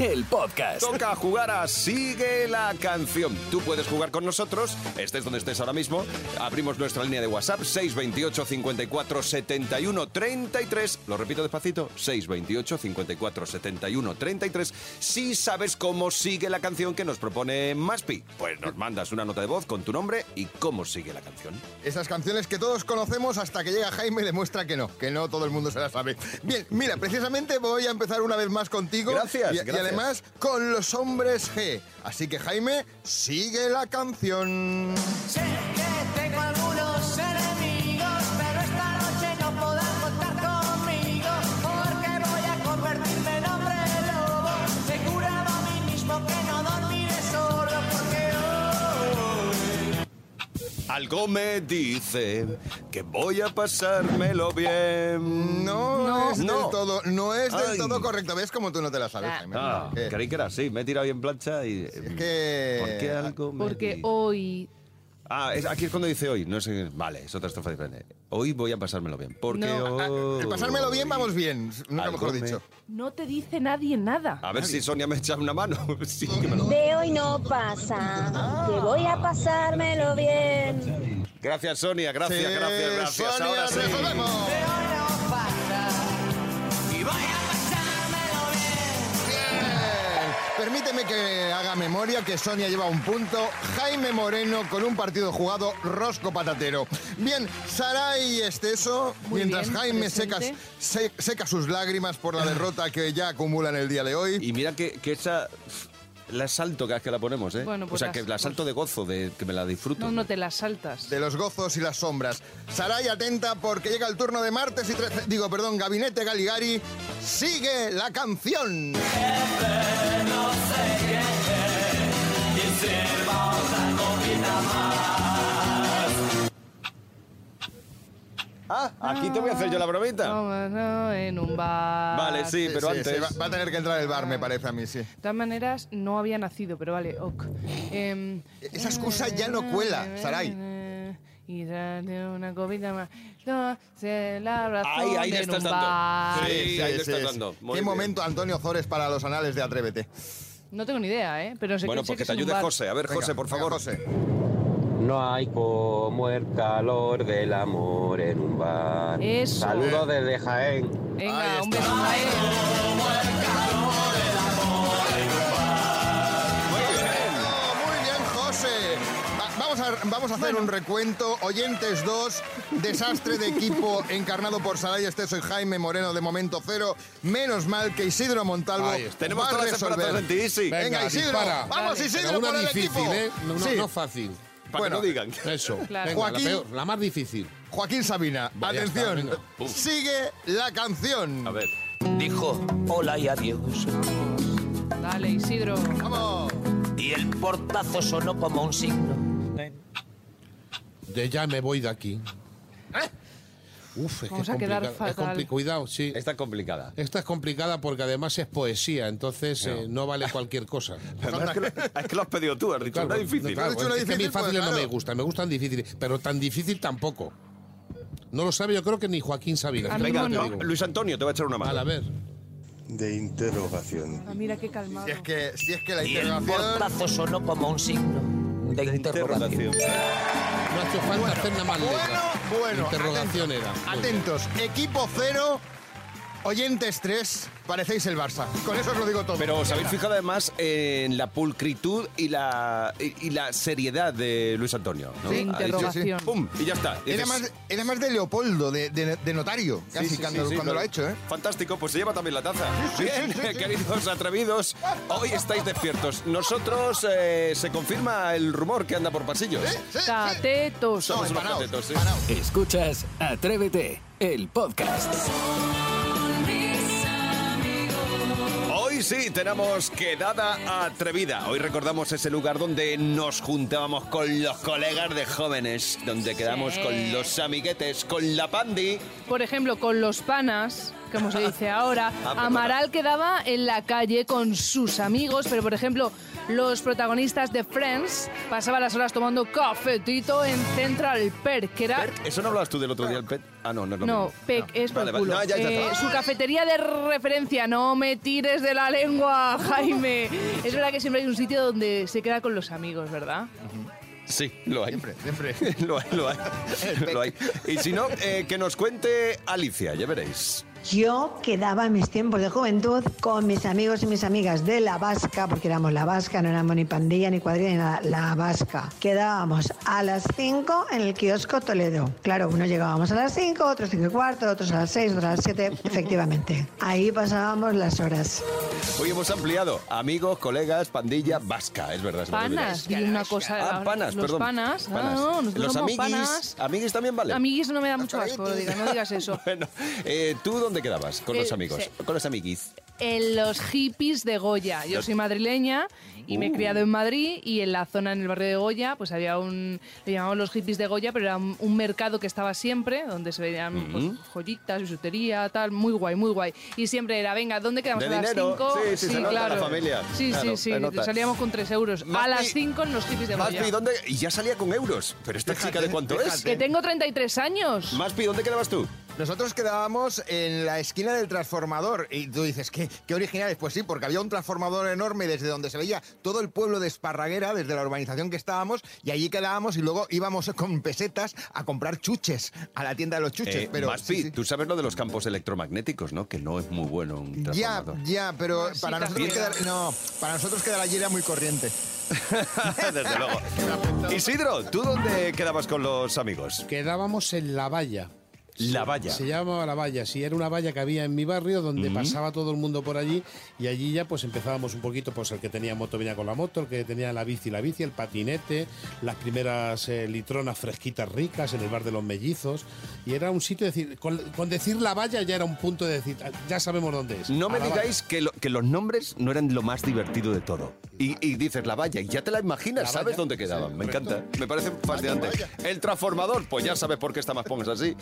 el podcast. Toca jugar a Sigue la canción. Tú puedes jugar con nosotros, estés donde estés ahora mismo. Abrimos nuestra línea de WhatsApp 628 54 71 33. Lo repito despacito, 628 54 71 33. Si sabes cómo sigue la canción que nos propone Maspi, pues nos mandas una nota de voz con tu nombre y cómo sigue la canción. Esas canciones que todos conocemos hasta que llega Jaime y demuestra que no, que no todo el mundo se las sabe. Bien, mira, precisamente voy a empezar una vez más contigo. Gracias, Y, y gracias. Además con los hombres G. Así que Jaime, sigue la canción. Algo me dice que voy a pasármelo bien. No, No. es No. del todo, no es del Ay. todo correcto. ¿Ves cómo tú no te la sabes, Ah. Jaime? Ah, creí que era así, me he tirado bien plancha y... es que... ¿Por qué algo me Porque dice? hoy. Ah, es- aquí es cuando dice hoy, no es en- Vale, es otra estrofa diferente. Hoy voy a pasármelo bien, porque No. Pasármelo bien, vamos bien. Nunca Algo mejor me- dicho. No te dice nadie nada. A ver si Sonia me echa una mano. Sí, que me lo- De hoy no pasa, que voy a pasármelo bien. Gracias, Sonia, gracias, Sí, gracias, gracias. Sonia, Ahora sí. Permíteme que haga memoria que Sonia lleva un punto, Jaime Moreno con un partido jugado rosco patatero. Bien, Saray Esteso, Muy mientras bien, Jaime seca, presente. se- seca sus lágrimas por la derrota que ya acumula en el día de hoy. Y mira que, que esa... La salto cada vez que la ponemos, ¿eh? Bueno, o pues sea, las- que la salto de gozo, de que me la disfruto. No, no te las saltas. De los gozos y las sombras. Saray, atenta porque llega el turno de martes y 13. Digo, perdón, Gabinete Galigari. Sigue la canción. Ah, aquí te voy a hacer yo la bromita. Vámonos en un bar. Vale, sí, pero Sí, antes... sí, va, va a tener que entrar el bar, me parece a mí, sí. De todas maneras, no había nacido, pero vale, ok. Em, Esa excusa ya no cuela, Saray. Y dale una copita más. No, se la razón Ahí, ahí le en estás un dando. bar. Sí, ahí le estás dando. Muy Qué bien. momento, Antonio Zores, para los anales de Atrévete. No tengo ni idea, ¿eh? Pero sé Bueno, que, sé pues que que te es en un ayude bar. José. A ver, Venga, José, por venga, favor. José. No hay como el calor del amor en un bar. Eso. Saludos desde Jaén. Venga, un beso a Va- vamos, a, hacer un recuento. Oyentes 2, desastre de equipo encarnado por Saray Esteso y Jaime Moreno de momento cero. Menos mal que Isidro Montalvo Ahí. Tenemos va todas las resolver. esperanzas en ti, sí. Venga, Isidro. dispara. Vamos, Dale. Isidro, Pero una por el difícil, equipo. ¿eh? No, Sí. no fácil. Para Bueno. que no digan. Eso. Claro. Venga, Joaquín. la, peor, la más difícil. Joaquín Sabina, Vaya atención. Sigue la canción. A ver. Dijo hola y adiós. Dale, Isidro. Vamos. Y el portazo sonó como un signo. De ya me voy de aquí. Uf, es Vamos que a es quedar complicado. Es fatal. compli- Cuidado, sí. Está complicada. Esta es complicada porque además es poesía, entonces eh, no vale cualquier cosa. Además, es, que lo, es que lo has pedido tú, has dicho. Claro, Está difícil. claro, Has dicho una es que a mí difícil, pues, fáciles no me claro. gustan, me gustan difíciles, pero tan difícil tampoco. No lo sabe yo creo que ni Joaquín Sabina. A mí fíjate no, no. digo. Luis Antonio te va a echar una Vale, mano. a ver. de interrogación. Ah, mira qué calmado. Si es que, si es que la Y el interrogación. portazo sonó como un signo de interrogación. No ha hecho falta hacer nada más Bueno, bueno. Interrogación atentos, era. Atentos. Equipo cero, oyentes tres, parecéis el Barça. Con eso os lo digo todo. Pero os habéis fijado además en la pulcritud y la, y, y la seriedad de Luis Antonio. ¿no? Sí, Ha dicho, interrogación. ¡Pum! Y ya está. Y Era dices, más, era más de Leopoldo, de, de- de notario, casi sí, sí, cuando, sí, cuando lo ha hecho, ¿eh? Fantástico, pues se lleva también la taza. sí, Bien, sí, sí. queridos atrevidos, hoy estáis despiertos. Nosotros eh, se confirma el rumor que anda por pasillos. Sí, sí. Catetos. Somos unos empanaos, catetos, sí. empanaos. Escuchas Atrévete, el podcast. Hoy Sí, tenemos quedada atrevida. Hoy recordamos ese lugar donde nos juntábamos con los colegas de jóvenes, donde quedamos Sí. con los amiguetes, con la pandi. Por ejemplo, con los panas, como se dice ahora, perdona. Amaral quedaba en la calle con sus amigos, pero por ejemplo, los protagonistas de Friends pasaban las horas tomando cafetito en Central Perk, que era... ¿Eso no hablabas tú del otro día, el pet? Ah, no, no es lo No, mismo. Peck es por Vale, el vale. culo. No, ya, ya Eh, su cafetería de referencia, no me tires de la lengua, Jaime. Es verdad que siempre hay un sitio donde se queda con los amigos, ¿verdad? Sí, lo hay. Siempre, siempre. lo hay, lo hay. lo hay. Y si no, eh, que nos cuente Alicia, ya veréis. Yo quedaba en mis tiempos de juventud con mis amigos y mis amigas de la Vasca, porque éramos la Vasca, no éramos ni pandilla ni cuadrilla ni nada, la Vasca. Quedábamos a las 5 en el kiosco Toledo. Claro, unos llegábamos a las 5, otros 5 y cuarto, otros a las 6, otros a las 7, efectivamente. Ahí pasábamos las horas. Hoy hemos ampliado amigos, colegas, pandilla, vasca, es verdad. Panas, vi una cosa. Ah, panas, los perdón. Panas. Ah, Panas. no, Los amiguis, panas. amiguis también vale. Amiguis no me da mucho asco, no digas, no digas eso. Bueno, eh, ¿tú dónde quedabas con los Eh, amigos? sí. Con los amiguis. En los hippies de Goya. Yo soy madrileña y me he Uh. criado en Madrid y en la zona, en el barrio de Goya, pues había un, le llamamos los hippies de Goya, pero era un, un mercado que estaba siempre, donde se veían pues, joyitas, bisutería, tal, muy guay, muy guay. Y siempre era, venga, ¿dónde quedamos? De a las dinero. 5. Sí, sí, se nota la familia. Sí, Claro, sí, sí, salíamos con 3 euros. A las 5 en los hippies de Goya. Maspi, ¿dónde? Y ya salía con euros. Pero esta chica, ¿de cuánto es? Que tengo 33 años. Maspi, ¿dónde quedabas tú? Nosotros quedábamos en la esquina del transformador y tú dices, ¿qué, qué originales? Pues sí, porque había un transformador enorme desde donde se veía todo el pueblo de Esparraguera, desde la urbanización que estábamos, y allí quedábamos y luego íbamos con pesetas a comprar chuches a la tienda de los chuches. Eh, pero Maspi, sí, sí. tú sabes lo de los campos electromagnéticos, ¿no? Que no es muy bueno un Ya, transformador. ya, pero Sí, para nosotros quedar, no, para nosotros quedar allí era muy corriente. Desde luego. Isidro, ¿tú dónde quedabas con los amigos? Quedábamos en La Valla. La Valla. Se llamaba La Valla, sí, era una valla que había en mi barrio donde pasaba todo el mundo por allí y allí ya pues empezábamos un poquito, pues el que tenía moto venía con la moto, el que tenía la bici, la bici, el patinete, las primeras eh, litronas fresquitas ricas en el bar de los mellizos y era un sitio, de decir, con, con decir La Valla ya era un punto de decir, "Ah, ya sabemos dónde es. No me digáis que, lo- que los nombres no eran lo más divertido de todo. Y, y dices la valla y ya te la imaginas, La sabes valla, dónde quedaban. sí, me correcto. encanta, me parece fascinante. El transformador, pues ya sabes por qué está más pongas así.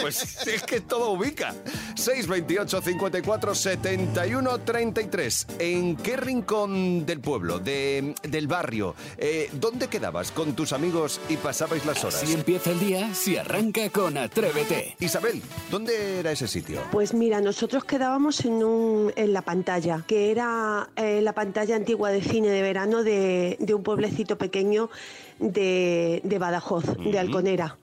Pues es que todo ubica. 628 54 71 33. ¿En qué rincón del pueblo, de- del barrio, eh, dónde quedabas con tus amigos y pasabais las horas? Si empieza el día, si arranca con Atrévete. Isabel, ¿dónde era ese sitio? Pues mira, nosotros quedábamos en, un, en la pantalla, que era eh, la pantalla antigua de cine de verano de, de un pueblecito pequeño de, de Badajoz, de Alconera.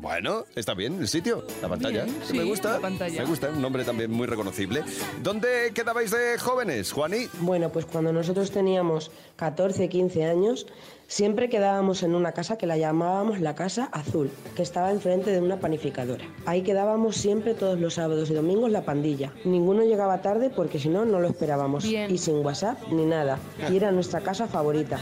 Bueno, está bien el sitio, la pantalla. Bien, me gusta. la pantalla. Me gusta, un nombre también muy reconocible. ¿Dónde quedabais de jóvenes, Juani? Bueno, pues cuando nosotros teníamos 14, 15 años, siempre quedábamos en una casa que la llamábamos la Casa Azul, que estaba enfrente de una panificadora. Ahí quedábamos siempre todos los sábados y domingos la pandilla. Ninguno llegaba tarde porque si no, no lo esperábamos. Bien. Y sin WhatsApp ni nada. Y era nuestra casa favorita.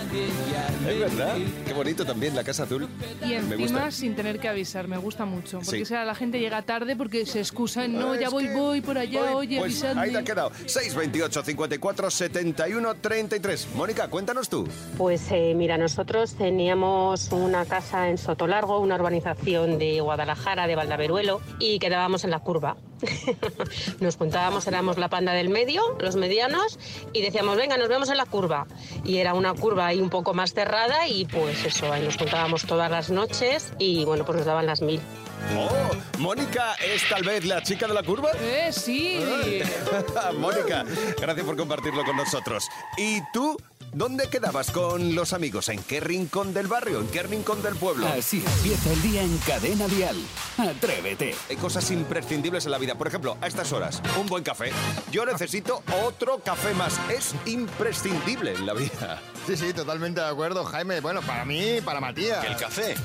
Es verdad. Qué bonito también la Casa Azul. Y me encima gusta. sin tener que avisar, me gusta mucho. Porque Sí. sea, la gente llega tarde porque se excusa en no, Ah, ya es voy, voy por allá, voy, oye, pues avisadme. ahí te ha quedado. 628 54 71 33. Mónica, cuéntanos tú. Pues eh, mira, nosotros teníamos una casa en Sotolargo, una urbanización de Guadalajara, de Valdaveruelo, y quedábamos en la curva. nos juntábamos, éramos la panda del medio, los medianos, y decíamos, venga, nos vemos en la curva. Y era una curva ahí un poco más cerrada y pues eso, ahí nos juntábamos todas las noches y bueno, pues nos daban las mil. Oh, Mónica es tal vez la chica de la curva. Eh, sí. Mónica, gracias por compartirlo con nosotros. ¿Y tú? ¿Dónde quedabas con los amigos? ¿En qué rincón del barrio? ¿En qué rincón del pueblo? Así empieza el día en Cadena Dial. Atrévete. Hay cosas imprescindibles en la vida. Por ejemplo, a estas horas, un buen café. Yo necesito otro café más. Es imprescindible en la vida. Sí, sí, totalmente de acuerdo, Jaime. Bueno, para mí, para Matías. El café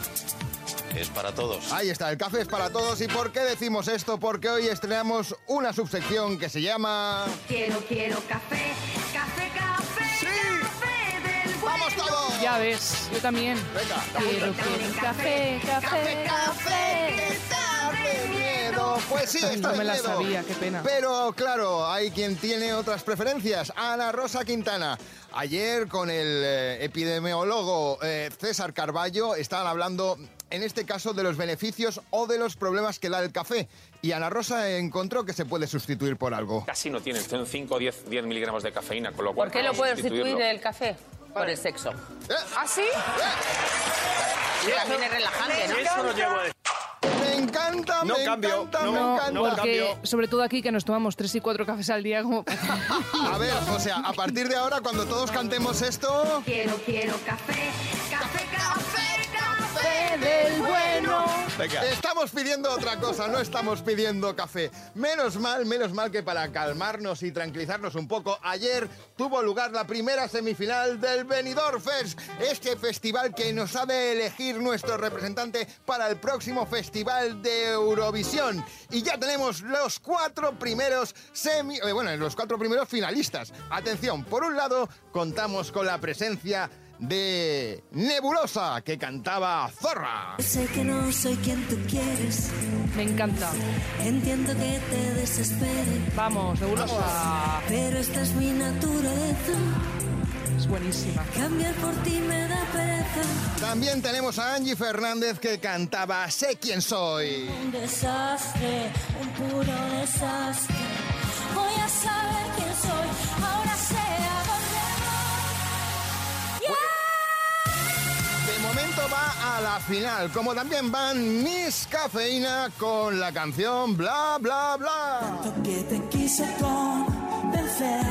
es para todos. Ahí está, el café es para todos. ¿Y por qué decimos esto? Porque hoy estrenamos una subsección que se llama... Quiero, quiero café, Vamos ¡Vamos todos! Ya ves, yo también. Quiero, quiero café, café, café. miedo. Pues sí, está no de me la miedo. sabía, qué pena. Pero claro, hay quien tiene otras preferencias. Ana Rosa Quintana. Ayer con el eh, epidemiólogo eh, César Carballo estaban hablando, en este caso, de los beneficios o de los problemas que da el café. Y Ana Rosa encontró que se puede sustituir por algo. Casi no tiene, son 5 o 10, 10 miligramos de cafeína, con lo cual... ¿Por qué lo puede sustituir el café? Por el sexo. ¿Ah, sí? También es relajante, ¿no? Eso lo llevo a decir. Me encanta, No me cambio, encanta, no, me No, encanta. porque sobre todo aquí que nos tomamos tres y cuatro cafés al día como... A ver, o sea, a partir de ahora, cuando todos cantemos esto... Quiero, quiero café, café del bueno. Venga. Estamos pidiendo otra cosa, no estamos pidiendo café. Menos mal, menos mal que para calmarnos y tranquilizarnos un poco, ayer tuvo lugar la primera semifinal del Benidorm Fest, este festival que nos ha de elegir nuestro representante para el próximo festival de Eurovisión. Y ya tenemos los cuatro primeros semi, eh, bueno, los cuatro primeros finalistas. Atención, por un lado, contamos con la presencia de Nebulosa, que cantaba Zorra. Sé que no soy quien tú quieres. Me encanta. Entiendo que te desespere. Vamos, nebulosa. Pero esta es mi naturaleza. Es buenísima. Cambiar por ti me da pereza. También tenemos a Angie Fernández que cantaba Sé quién soy. Un desastre, un puro desastre. Voy a saber a la final, como también van Miss Cafeína con la canción Bla Bla Bla. Que te quise convencer.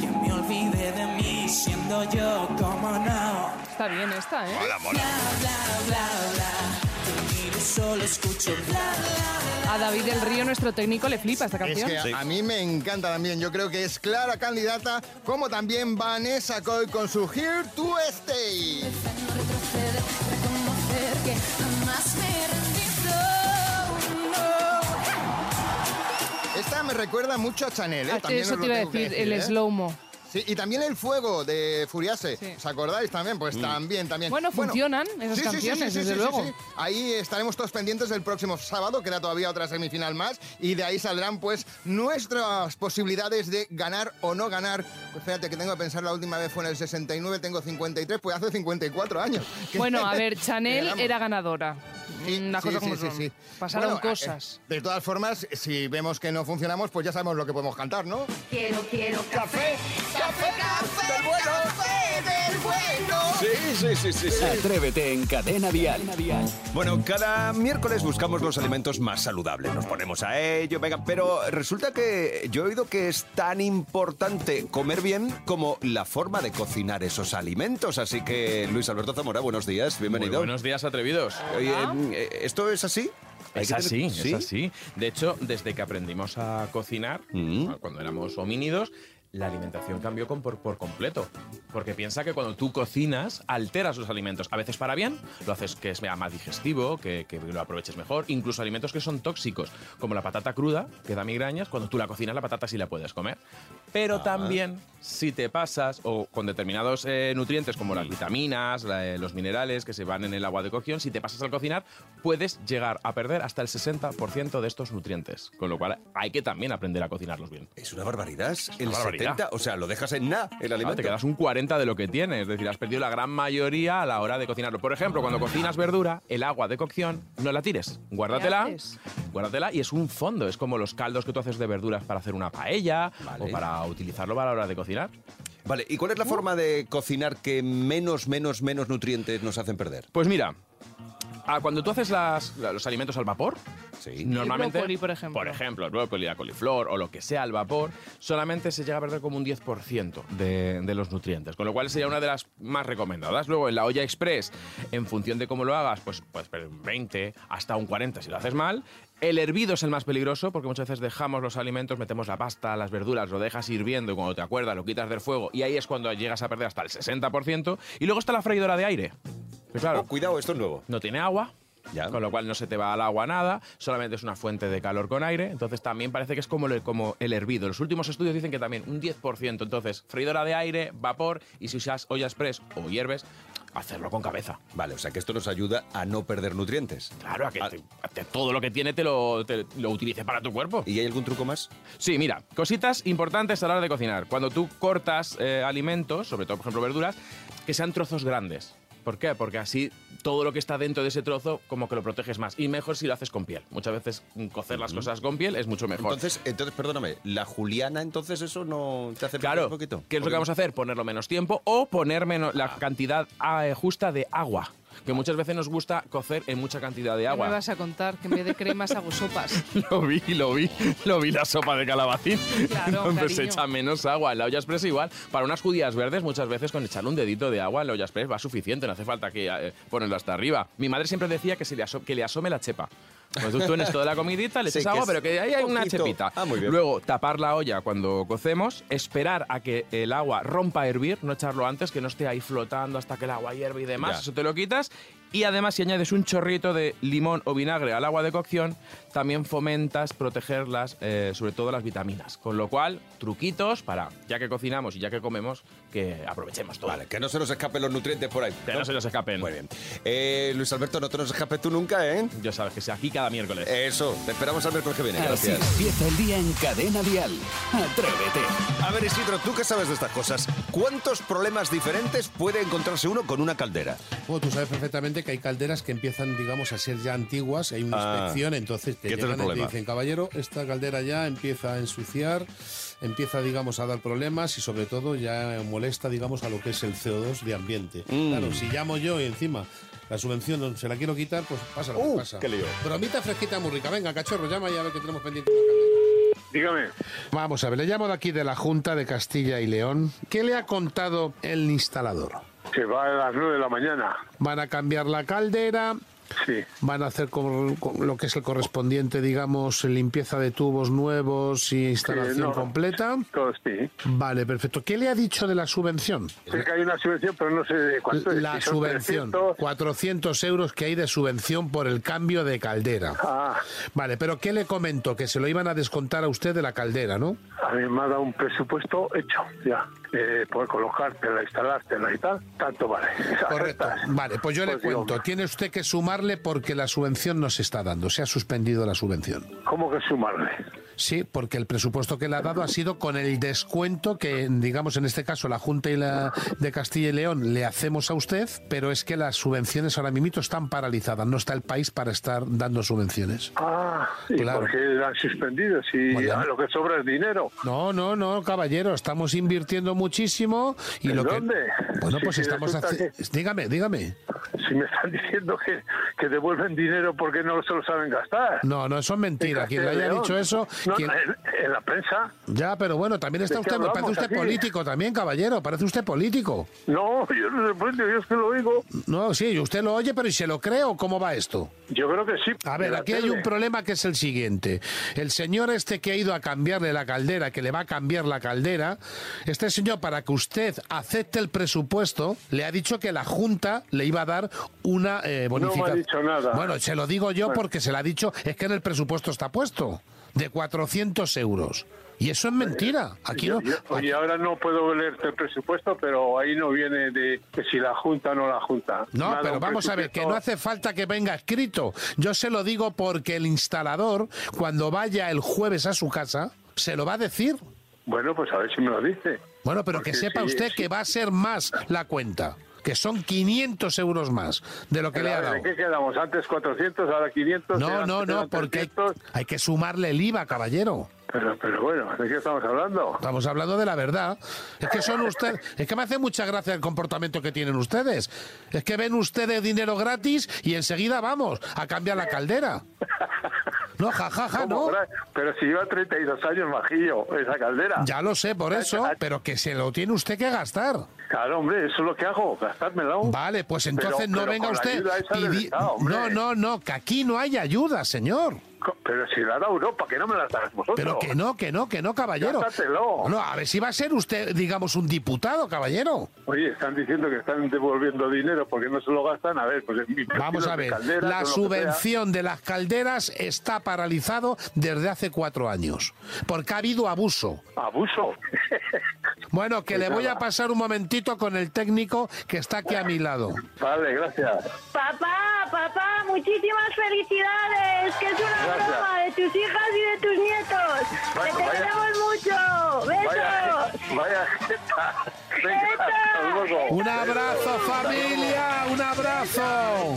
Que me olvide de mí siendo yo como no. Está bien esta, ¿eh? Mola, mola. Bla, bla, bla. Te miro y solo escucho bla, bla. A David del Río, nuestro técnico, le flipa esta Es canción. que a- a mí me encanta también, yo creo que es clara candidata, como también Vanessa Coy con su Here to Stay. Me recuerda mucho a Chanel, ¿eh? Ah, También eso te iba a decir, el ¿eh? slow-mo. Sí, y también el fuego de Furiase. Sí. ¿Os acordáis también? Pues también, también. Bueno, funcionan esas sí, sí, sí, canciones, sí, sí, desde sí, luego. sí. Ahí estaremos todos pendientes del próximo sábado, queda todavía otra semifinal más, y de ahí saldrán pues nuestras posibilidades de ganar o no ganar. Pues fíjate que tengo que pensar, la última vez fue en el 69, tengo 53, pues hace 54 años. Bueno, a ver, Chanel era ganadora. Una Sí, cosa sí, como sí, son. sí. Pasaron Bueno, cosas. eh, de todas formas, si vemos que no funcionamos, pues ya sabemos lo que podemos cantar, ¿no? Quiero, quiero café, café, café, del bueno, café del bueno. Sí, sí, sí, sí, sí. Atrévete en Cadena Vial. Bueno, cada miércoles buscamos los alimentos más saludables, nos ponemos a ello, venga, pero resulta que yo he oído que es tan importante comer bien como la forma de cocinar esos alimentos, así que Luis Alberto Zamora, buenos días, bienvenido. Muy buenos días, atrevidos. Oye, eh, ¿esto es así? Es así, tener- es así. De hecho, desde que aprendimos a cocinar, Mm. cuando éramos homínidos, la alimentación cambió con- por, por completo. Porque piensa que cuando tú cocinas, alteras los alimentos. A veces para bien, lo haces que sea más digestivo, que, que lo aproveches mejor. Incluso alimentos que son tóxicos, como la patata cruda, que da migrañas, cuando tú la cocinas, la patata sí la puedes comer. Pero Ah. también, si te pasas, o con determinados eh, nutrientes como las vitaminas, la- eh, los minerales que se van en el agua de cocción, si te pasas al cocinar, puedes llegar a perder hasta el 60% de estos nutrientes. Con lo cual, hay que también aprender a cocinarlos bien. Es una barbaridad. El una barbaridad. 70, o sea, lo dejas en nada, el alimento. te quedas un 40 de lo que tienes, es decir, has perdido la gran mayoría a la hora de cocinarlo. Por ejemplo, cuando cocinas verdura, el agua de cocción no la tires, guárdatela, guárdatela y es un fondo, es como los caldos que tú haces de verduras para hacer una paella o para utilizarlo para la hora de cocinar. Vale, ¿y cuál es la forma de cocinar que menos, menos, menos nutrientes nos hacen perder? Pues mira, ah, cuando tú haces las- los alimentos al vapor, normalmente, brócoli, por ejemplo. por ejemplo, el brócoli, la coliflor o lo que sea al vapor, solamente se llega a perder como un 10% de, de los nutrientes, con lo cual sería una de las más recomendadas. Luego, en la olla express, en función de cómo lo hagas, pues puedes perder un 20 hasta un 40 si lo haces mal. El hervido es el más peligroso porque muchas veces dejamos los alimentos, metemos la pasta, las verduras, lo dejas hirviendo y cuando te acuerdas lo quitas del fuego y ahí es cuando llegas a perder hasta el 60%. Y luego está la freidora de aire. Que claro, Oh, cuidado, esto es nuevo. no tiene agua, Ya. con lo cual no se te va al agua nada, solamente es una fuente de calor con aire, entonces también parece que es como el, como el hervido. Los últimos estudios dicen que también un 10%, entonces freidora de aire, vapor y si usas olla express o hierves, hacerlo con cabeza. Vale, o sea que esto nos ayuda a no perder nutrientes. Claro, a que te- a que todo lo que tiene te lo, te lo utilice para tu cuerpo. ¿Y hay algún truco más? Sí, mira, cositas importantes a la hora de cocinar. Cuando tú cortas eh, alimentos, sobre todo, por ejemplo, verduras, que sean trozos grandes. ¿Por qué? Porque así todo lo que está dentro de ese trozo como que lo proteges más. Y mejor si lo haces con piel. Muchas veces mm, cocer las cosas con piel es mucho mejor. Entonces, entonces, perdóname, la juliana, entonces eso no te hace Claro, un poquito. ¿qué es lo que vamos a hacer? Ponerlo menos tiempo o poner menos la cantidad ah, justa de agua. Que muchas veces nos gusta cocer en mucha cantidad de ¿Qué agua. me vas a contar? Que en vez de cremas hago sopas. Lo vi, lo vi, lo vi la sopa de calabacín. Claro, donde se echa menos agua. En la olla express igual. Para unas judías verdes, muchas veces con echarle un dedito de agua en la olla express va suficiente. No hace falta que eh, ponerlo hasta arriba. Mi madre siempre decía que, se le, que le asome la chepa. Pues tú pones toda la comidita, le echas agua, pero que ahí hay una poquito. chepita. Ah, muy bien. Luego, tapar la olla cuando cocemos, esperar a que el agua rompa a hervir, no echarlo antes, que no esté ahí flotando hasta que el agua hierve y demás. Ya. Eso te lo quitas. Y además, si añades un chorrito de limón o vinagre al agua de cocción, también fomentas protegerlas, eh, sobre todo las vitaminas. Con lo cual, truquitos para, ya que cocinamos y ya que comemos, que aprovechemos todo. Vale, que no se nos escapen los nutrientes por ahí. Que no se nos escapen. Muy bien. Eh, Luis Alberto, no te nos escapes tú nunca, ¿eh? Ya sabes que sea aquí cada miércoles. Eso, te esperamos al miércoles que viene. Así Gracias. empieza el día en Cadena Dial. Atrévete. A ver, Isidro, tú que sabes de estas cosas, ¿cuántos problemas diferentes puede encontrarse uno con una caldera? Bueno, tú sabes perfectamente que hay calderas que empiezan, digamos, a ser ya antiguas, hay una Ah. inspección, entonces te ¿Qué es el llegan y te dicen, caballero, esta caldera ya empieza a ensuciar, empieza, digamos, a dar problemas y sobre todo ya molesta, digamos, a lo que es el CO2 de ambiente. Mm. Claro, si llamo yo y encima la subvención se la quiero quitar, pues pasa lo Uh, que pasa. qué lío. Bromita fresquita muy rica. Venga, cachorro, llama y a ver que tenemos pendiente una caldera. Dígame. Vamos a ver, le llamo de aquí de la Junta de Castilla y León. ¿Qué le ha contado el instalador? Que va a las 9 de la mañana. Van a cambiar la caldera, Sí. van a hacer con- con lo que es el correspondiente, digamos, limpieza de tubos nuevos y instalación Sí, no. completa. Todo sí. Vale, perfecto. ¿Qué le ha dicho de la subvención? Sé que hay una subvención, pero no sé de cuánto es. La son subvención, 300. 400 euros que hay de subvención por el cambio de caldera. Ah, Vale, pero ¿qué le comento? Que se lo iban a descontar a usted de la caldera, ¿no? a mí me ha dado un presupuesto hecho, ya. Eh, por colocártela, instalártela y tal, tanto vale. Correcto. Vale, pues yo le Pues cuento. Tiene usted que sumarle porque la subvención no se está dando. Se ha suspendido la subvención. ¿Cómo que sumarle? Sí, porque el presupuesto que le ha dado ha sido con el descuento que, digamos, en este caso la Junta y la de Castilla y León le hacemos a usted, pero es que las subvenciones ahora mismo están paralizadas. No está el país para estar dando subvenciones. Ah, ¿y Claro. por qué la han suspendido? Si Bueno, lo que sobra es dinero. No, no, no, caballero, estamos invirtiendo muchísimo y ¿En lo que dónde? bueno, Si- pues si estamos. Dígame, dígame. Si me están diciendo que, que devuelven dinero porque no se lo saben gastar. No, no, eso es mentira. Quien le haya dicho eso, No, en, en la prensa. ya, pero bueno, también está ¿De qué usted, parece usted aquí? político también, caballero, parece usted político. No, yo no soy político, yo es que lo oigo. No, sí, usted lo oye, pero ¿y se lo cree o cómo va esto? Yo creo que sí. A ver, aquí hay un problema que es el siguiente. El señor este que ha ido a cambiarle la caldera, que le va a cambiar la caldera, este señor, para que usted acepte el presupuesto, le ha dicho que la Junta le iba a dar una eh, No me ha bonificación. dicho nada. Bueno, se lo digo yo Bueno. porque se lo ha dicho, es que en el presupuesto está puesto, de 400 euros. Y eso es mentira. Aquí no. oye, ahora no puedo leerte el presupuesto, pero ahí no viene de que si la Junta o no la Junta. No, pero vamos a ver, que no hace falta que venga escrito. Yo se lo digo porque el instalador, cuando vaya el jueves a su casa, se lo va a decir. Bueno, pues a ver si me lo dice. Bueno, pero que sepa si- usted si- que va a ser más la cuenta, que son 500 euros más de lo que le ha dado. ¿De qué quedamos? Antes 400, ahora 500. No, no, no, porque hay, 300. hay que sumarle el IVA, caballero. Pero, pero bueno, ¿de qué estamos hablando? Estamos hablando de la verdad. Es que son ustedes. Es que me hace mucha gracia el comportamiento que tienen ustedes. Es que ven ustedes dinero gratis y enseguida vamos a cambiar la caldera. No, jajaja, ¿Cómo, no. Bra- Pero si lleva 32 años majillo esa caldera. Ya lo sé, por eso, pero que se lo tiene usted que gastar. Claro, hombre, eso es lo que hago, gastármelo. Vale, pues entonces Pero- no pero venga usted. Estado, hombre. no, no, no, que aquí no hay ayuda, señor. Pero si la da Europa, que no me la das vosotros. Pero que no, que no, que no, caballero. Gástatelo. No, a ver si va a ser usted, digamos, un diputado, caballero. Oye, están diciendo que están devolviendo dinero porque no se lo gastan. A ver, pues mi Vamos a ver, la subvención de las calderas está paralizado desde hace cuatro años, porque ha habido abuso. ¿Abuso? Bueno, que Pues le voy a pasar un momentito con el técnico que está aquí a mi lado. Vale, gracias. Papá, papá, muchísimas felicidades. Que es una Gracias. broma de tus hijas y de tus nietos. Vaya, que te queremos mucho. Besos. Vaya, vaya. Venga. Un abrazo, familia, un abrazo.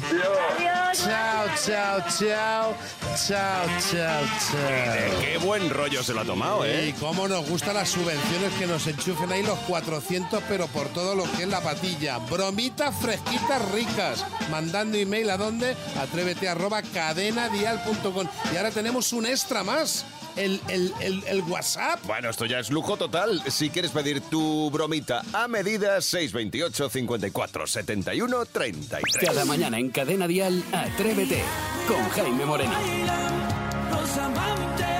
Adiós. Chao, chao, chao, chao, chao, chao. Qué buen rollo se lo ha tomado, Y ¿eh? cómo nos gustan las subvenciones que nos enchufen ahí los 400, pero por todo lo que es la patilla. Bromitas fresquitas ricas. Mandando email a dónde? Atrévete arroba cadenadial.com. Y ahora tenemos un extra más. El, el, el, el WhatsApp. Bueno, esto ya es lujo total. Si quieres pedir tu bromita a medida, 628 54 71 33. Cada mañana en Cadena Dial, Atrévete con Jaime Moreno.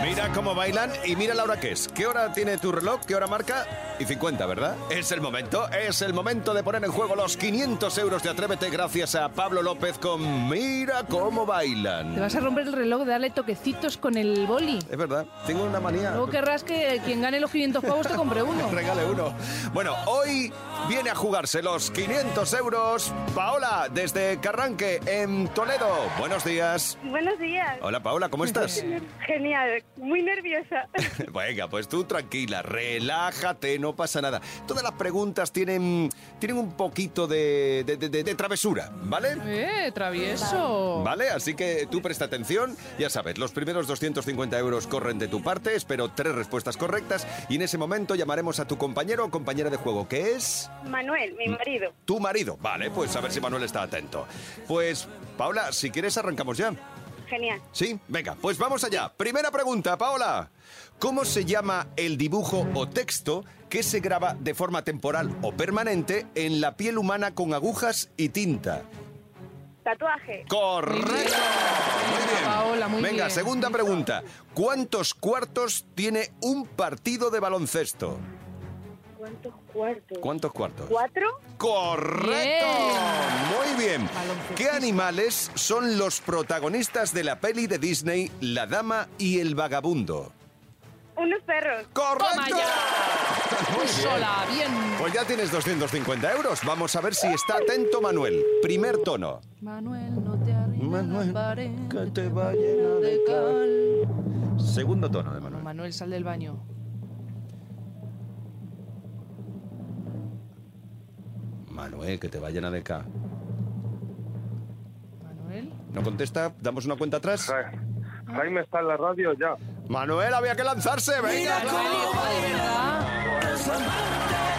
Mira cómo bailan y mira la hora que es. ¿Qué hora tiene tu reloj? ¿Qué hora marca? Y 50, ¿verdad? Es el momento, es el momento de poner en juego los 500 euros de Atrévete gracias a Pablo López con Mira cómo Te bailan. vas a romper el reloj de darle toquecitos con el boli. Es verdad, tengo una manía. Luego querrás que quien gane los 500 pavos te compre uno. Regale uno. Bueno, hoy viene a jugarse los 500 euros. Paola, desde Carranque, en Toledo. Buenos días. Buenos días. Hola, Paola, ¿cómo estás? Genial, muy nerviosa. Venga, pues tú tranquila, relájate, no pasa nada. Todas las preguntas tienen, tienen un poquito de, de- de- de- de travesura, ¿vale? Eh, travieso. ¿Vale? Así que tú presta atención. Ya sabes, los primeros 250 euros corren de tu parte. Espero tres respuestas correctas. Y en ese momento llamaremos a tu compañero o compañera de juego, que es Manuel, mi marido. tu marido. Vale, pues a ver si Manuel está atento. Pues, Paola, si quieres arrancamos ya. Genial. ¿Sí? Venga, pues vamos allá. Primera pregunta, Paola. ¿Cómo se llama el dibujo o texto que se graba de forma temporal o permanente en la piel humana con agujas y tinta? Tatuaje. Correcto. Muy bien. Paola, muy Venga, bien. segunda pregunta. ¿Cuántos cuartos tiene un partido de baloncesto? ¿Cuántos cuartos? ¿Cuántos cuartos? ¿Cuatro? ¡Correcto! Bien. Muy bien. ¿Qué animales son los protagonistas de la peli de Disney La Dama y el Vagabundo? Unos perros. ¡Correcto! Muy Sola, bien. Pues ya tienes 250 euros. Vamos a ver si está atento Manuel. Primer tono. Manuel, no te la pared, que te va llena de cal. Segundo tono de Manuel. Manuel, sal del baño. Manuel, que te va llena de K. Manuel. ¿No contesta? ¿Damos una cuenta atrás? Jaime está en la radio ya. Manuel, había que lanzarse. Venga. Manuel, de verdad.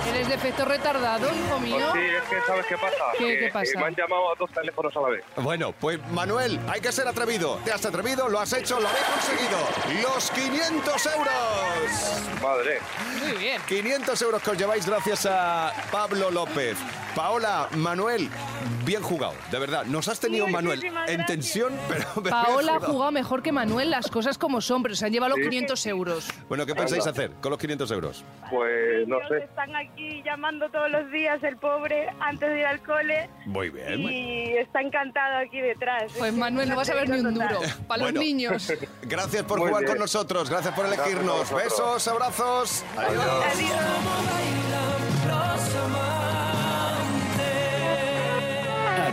¿Eres de efecto retardado, hijo mío? Pues sí, es que ¿sabes qué pasa? ¿Qué- Que, qué pasa? eh, me han llamado a dos teléfonos a la vez. Bueno, pues Manuel, hay que ser atrevido. Te has atrevido, lo has hecho, lo habéis conseguido. Los 500 euros. Madre. Muy bien. 500 euros que os lleváis gracias a Pablo López. Paola, Manuel, bien jugado, de verdad. Nos has tenido, Manuel, Muchísimas en gracias. tensión, pero... pero bien Paola ha jugado. jugado mejor que Manuel, las cosas como son, pero se han llevado los Sí. 500 euros. Bueno, ¿qué pensáis hacer con los 500 euros? Pues no Ellos sé. Están aquí llamando todos los días el pobre antes de ir al cole Muy bien. y está encantado aquí detrás. Pues Manuel, no vas a ver ni un duro. Para Bueno. los niños. Gracias por Muy jugar bien. con nosotros, gracias por Gracias a elegirnos. vosotros. Besos, abrazos. Adiós.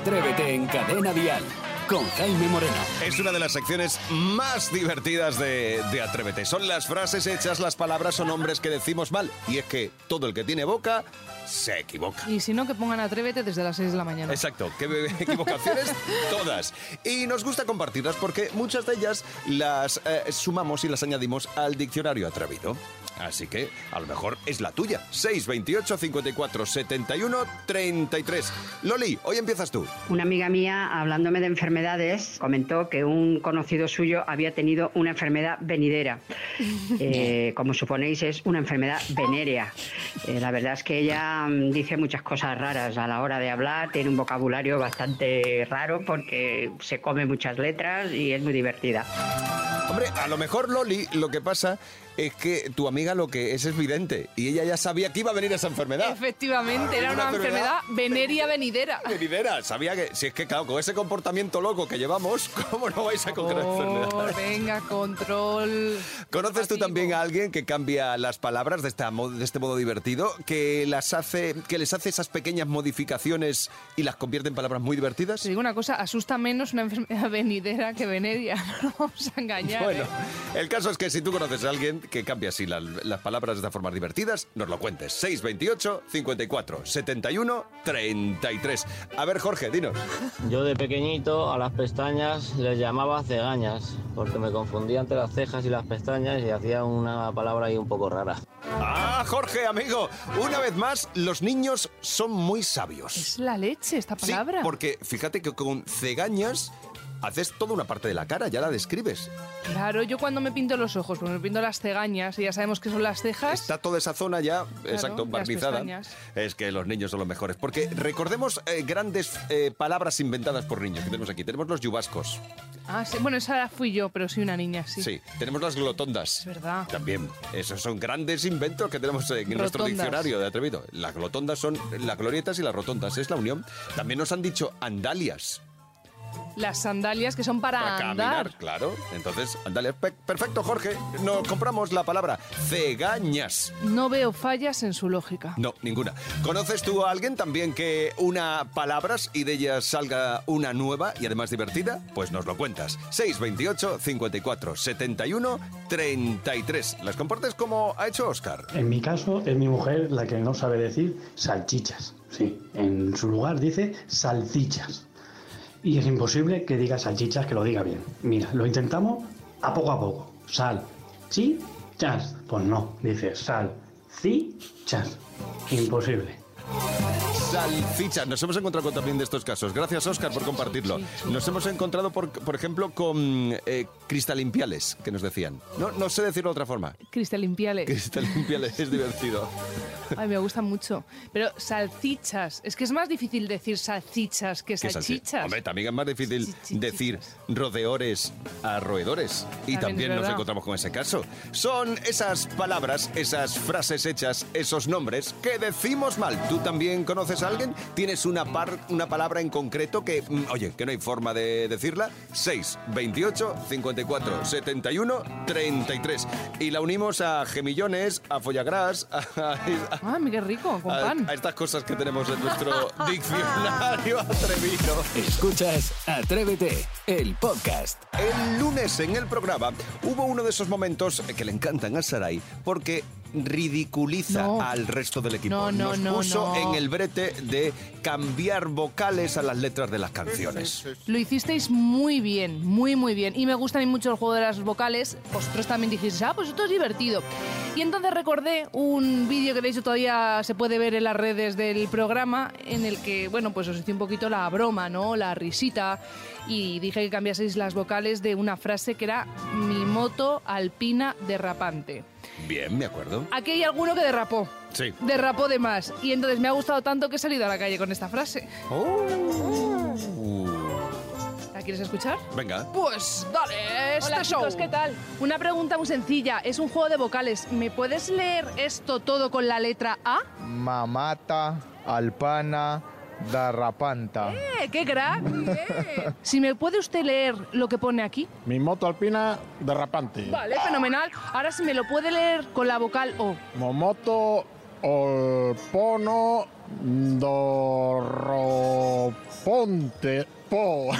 Atrévete en Cadena Dial con Jaime Moreno. Es una de las secciones más divertidas de, de Atrévete. Son las frases hechas, las palabras o nombres que decimos mal. Y es que todo el que tiene boca se equivoca. Y si no, que pongan Atrévete desde las 6 de la mañana. Exacto, que equivocaciones todas. Y nos gusta compartirlas porque muchas de ellas las eh, sumamos y las añadimos al diccionario atrevido. Así que a lo mejor es la tuya. 628 54 71 33. Loli, hoy empiezas tú. Una amiga mía, hablándome de enfermedades, comentó que un conocido suyo había tenido una enfermedad venidera. Eh, como suponéis, es una enfermedad venérea. Eh, la verdad es que ella mm, dice muchas cosas raras a la hora de hablar, tiene un vocabulario bastante raro porque se come muchas letras y es muy divertida. Hombre, a lo mejor Loli, lo que pasa es que tu amiga lo que es es vidente y ella ya sabía que iba a venir esa enfermedad. Efectivamente, era una enfermedad veneria venidera. Venidera, sabía que, si es que claro, con ese comportamiento loco que llevamos, ¿cómo no vais a coger Oh, enfermedad? venga, control. ¿Conoces tú también a alguien que cambia las palabras de, esta de este modo divertido? Que las hace, que les hace esas pequeñas modificaciones y las convierte en palabras muy divertidas? Te digo una cosa, asusta menos una enfermedad venidera que veneria. No nos vamos a engañar. Bueno, ¿eh? el caso es que si tú conoces a alguien que cambia así las, las palabras de esta forma divertidas, nos lo cuentes. 628 54 71 33. A ver, Jorge, dinos. Yo de pequeñito a las pestañas les llamaba cegañas, porque me confundía entre las cejas y las pestañas y hacía una palabra ahí un poco rara. Ah, Jorge, amigo, una vez más, los niños son muy sabios. Es la leche esta Sí, palabra. porque fíjate que con cegañas haces toda una parte de la cara, ya la describes. Claro, yo cuando me pinto los ojos, pues me pinto las cegañas y ya sabemos que son las cejas. Está toda esa zona ya, exacto, barbizada. Es que los niños son los mejores. Porque recordemos eh, grandes eh, palabras inventadas por niños que tenemos aquí. Tenemos los yubascos. Ah, sí, bueno, esa fui yo, pero soy una niña, sí. Sí. Tenemos las glotondas. Es verdad. También. Esos son grandes inventos que tenemos en nuestro diccionario de atrevido. Las glotondas son las glorietas y las rotondas. Es la unión. También nos han dicho andalias. Las sandalias que son para, Para andar. caminar, claro. Entonces. Pe- Perfecto, Jorge. Nos compramos la palabra cegañas. No veo fallas en su lógica. No, ninguna. ¿Conoces tú a alguien también que una palabras y de ellas salga una nueva y además divertida? Pues nos lo cuentas. 628 54 71 33. Las compartes como ha hecho Oscar. En mi caso es mi mujer la que no sabe decir salchichas. Sí, en su lugar dice salchichas. Y es imposible que diga salchichas que lo diga bien. Mira, lo intentamos a poco a poco. Sal, chi, chas. Pues no, dice sal, ci, chas. Imposible. Salchichas. Nos hemos encontrado con también de estos casos. Gracias, Oscar, por compartirlo. Nos hemos encontrado, por, por ejemplo, con eh, cristalimpiales, que nos decían. No, no sé decirlo de otra forma. Cristalimpiales. Cristalimpiales es divertido. Ay, me gusta mucho. Pero salchichas. Es que es más difícil decir salchichas que ¿Qué salchi- salchichas. Hombre, también es más difícil decir rodeores a roedores. Y También nos encontramos con ese caso. Son esas palabras, esas frases hechas, esos nombres que decimos mal. ¿Tú también conoces a alguien? ¿Tienes una, par- una palabra en concreto que, mm, oye, que no hay forma de decirla? 6, 28, 54, 71, 33. Y la unimos a gemillones, a follagrás, a, a- Ah, qué rico, con a- pan. a estas cosas que tenemos en nuestro diccionario atrevido. Escuchas Atrévete, el podcast. El lunes en el programa hubo uno de esos momentos que le encantan a Sarai porque ridiculiza No. al resto del equipo. No, no, Nos no, puso no. en el brete de cambiar vocales a las letras de las canciones. Lo hicisteis muy bien, muy, muy bien. Y me gusta a mí mucho el juego de las vocales. Vosotros también dijisteis, ah, pues esto es divertido. Y entonces recordé un vídeo que de hecho todavía se puede ver en las redes del programa, en el que, bueno, pues os hice un poquito la broma, ¿no? La risita. Y dije que cambiaseis las vocales de una frase que era mi moto alpina derrapante. Bien, me acuerdo. Aquí hay alguno que derrapó. Sí. Derrapó de más. Y entonces me ha gustado tanto que he salido a la calle con esta frase. ¿La quieres escuchar? Venga. Pues dale, este Hola, show. chicos, ¿qué tal? Una pregunta muy sencilla. Es un juego de vocales. ¿Me puedes leer esto todo con la letra A? Mamata, alpana, darrapanta. ¡Eh, qué crack! Bien. Si me puede usted leer lo que pone aquí. Mi moto alpina derrapante. Vale, fenomenal. Ahora si me lo puede leer con la vocal O. Momoto, olpono, dorroponte, po.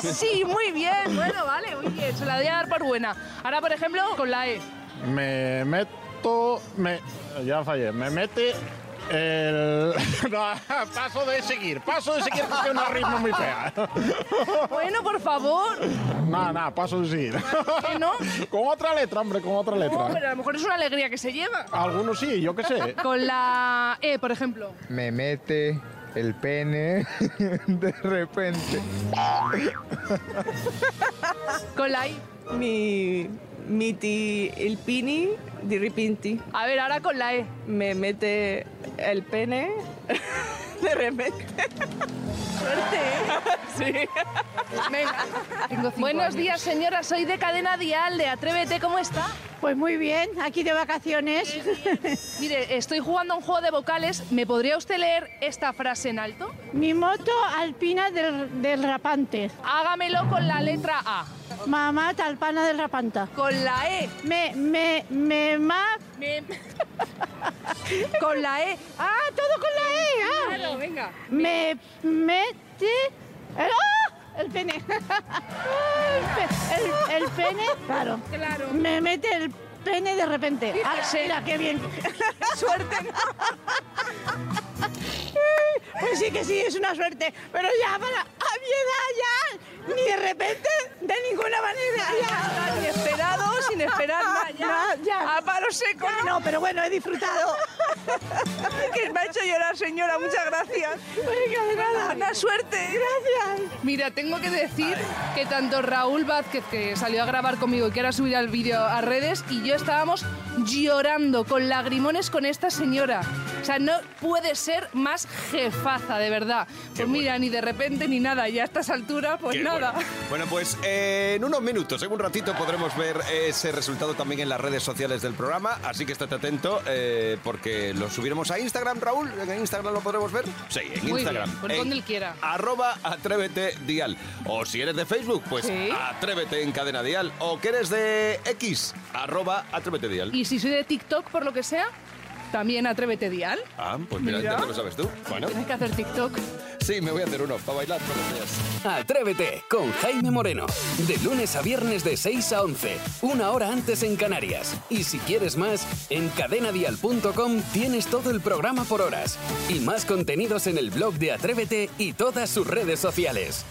Sí, muy bien. Bueno, vale, muy bien. Se la voy a dar por buena. Ahora, por ejemplo, con la E. Me meto, me, ya fallé, me mete el... No, paso de seguir, paso de seguir porque es una rima muy fea. Bueno, por favor. Nada, nada, paso de seguir. ¿Que no? Con otra letra, hombre, con otra No, letra. pero a lo mejor es una alegría que se lleva. Algunos sí, yo qué sé. Con la E, por ejemplo. Me mete el pene de repente. Con la I. Mi miti il pini di ripinti. A ver, ahora con la E. Me mete el pene de repente. Suerte. Sí. Venga. Buenos días, señora. Soy de Cadena Dial, de Atrévete. ¿Cómo está? Pues muy bien, aquí de vacaciones. Mire, estoy jugando a un juego de vocales. ¿Me podría usted leer esta frase en alto? Mi moto alpina del, del rapante. Hágamelo con la letra A. Mamá talpana del rapanta. Con la E. Me, me, me, ma... Con la E. Ah, todo con la E. ah. Claro, venga. Me mete... ¡Ah! El pene. el, pe- el- el pene, claro. Claro. Me mete el pene de repente. Ah, mira, qué bien. Suerte. Pues sí que sí, es una suerte. Pero ya, para, a mi edad ya, ni de repente, de ninguna manera. Ya. Ni esperado, sin esperar nada. Ya. No, ya. A palo seco. No, pero bueno, he disfrutado. que me ha hecho llorar, señora. Muchas gracias. Venga, de nada. Buena suerte. Gracias. Mira, tengo que decir que tanto Raúl Vázquez, que salió a grabar conmigo y que ahora subirá el vídeo a redes, y yo estábamos llorando con lagrimones con esta señora. O sea, no puede ser más jefaza, de verdad. Pues mira, ni de repente ni nada. Y a estas alturas, pues Qué nada. bueno. Bueno, pues eh, en unos minutos, en un ratito, podremos ver ese resultado también en las redes sociales del programa. Así que estate atento eh, porque lo subiremos a Instagram, Raúl. ¿En Instagram lo podremos ver? Sí, en Muy Instagram. bien, por En donde él quiera. Arroba Atrévete Dial. O si eres de Facebook, pues Sí. Atrévete en Cadena Dial. O que eres de X, arroba Atrévete Dial. Y si soy de TikTok, por lo que sea, también atrévete dial. Ah, pues mira, Mira. ya lo sabes tú. Bueno, Tienes que hacer TikTok. sí, me voy a hacer uno para bailar todos los días. Atrévete con Jaime Moreno. De lunes a viernes de 6 a 11, una hora antes en Canarias. Y si quieres más, en cadenadial.com tienes todo el programa por horas. Y más contenidos en el blog de Atrévete y todas sus redes sociales.